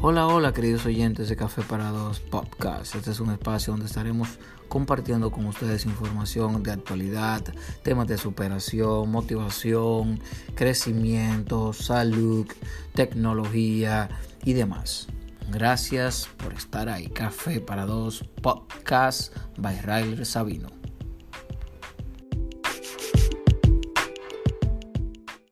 Hola, hola queridos oyentes de Café para Dos Podcast. Este es un espacio donde estaremos compartiendo con ustedes información de actualidad, temas de superación, motivación, crecimiento, salud, tecnología y demás. Gracias por estar ahí. Café para Dos Podcast by Ryler Sabino.